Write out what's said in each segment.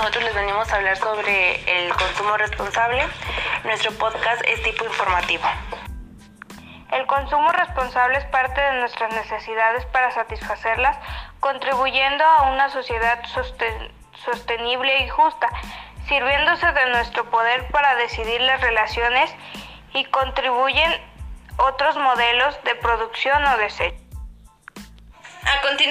nosotros les venimos a hablar sobre el consumo responsable. Nuestro podcast es tipo informativo. El consumo responsable es parte de nuestras necesidades para satisfacerlas, contribuyendo a una sociedad sostenible y justa, sirviéndose de nuestro poder para decidir las relaciones y contribuyen otros modelos de producción o desecho.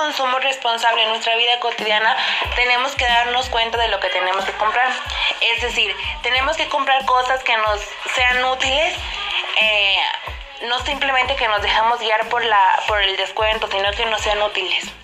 consumo responsable en nuestra vida cotidiana, tenemos que darnos cuenta de lo que tenemos que comprar. Es decir, tenemos que comprar cosas que nos sean útiles, eh, no simplemente que nos dejamos guiar por, la, por el descuento, sino que nos sean útiles.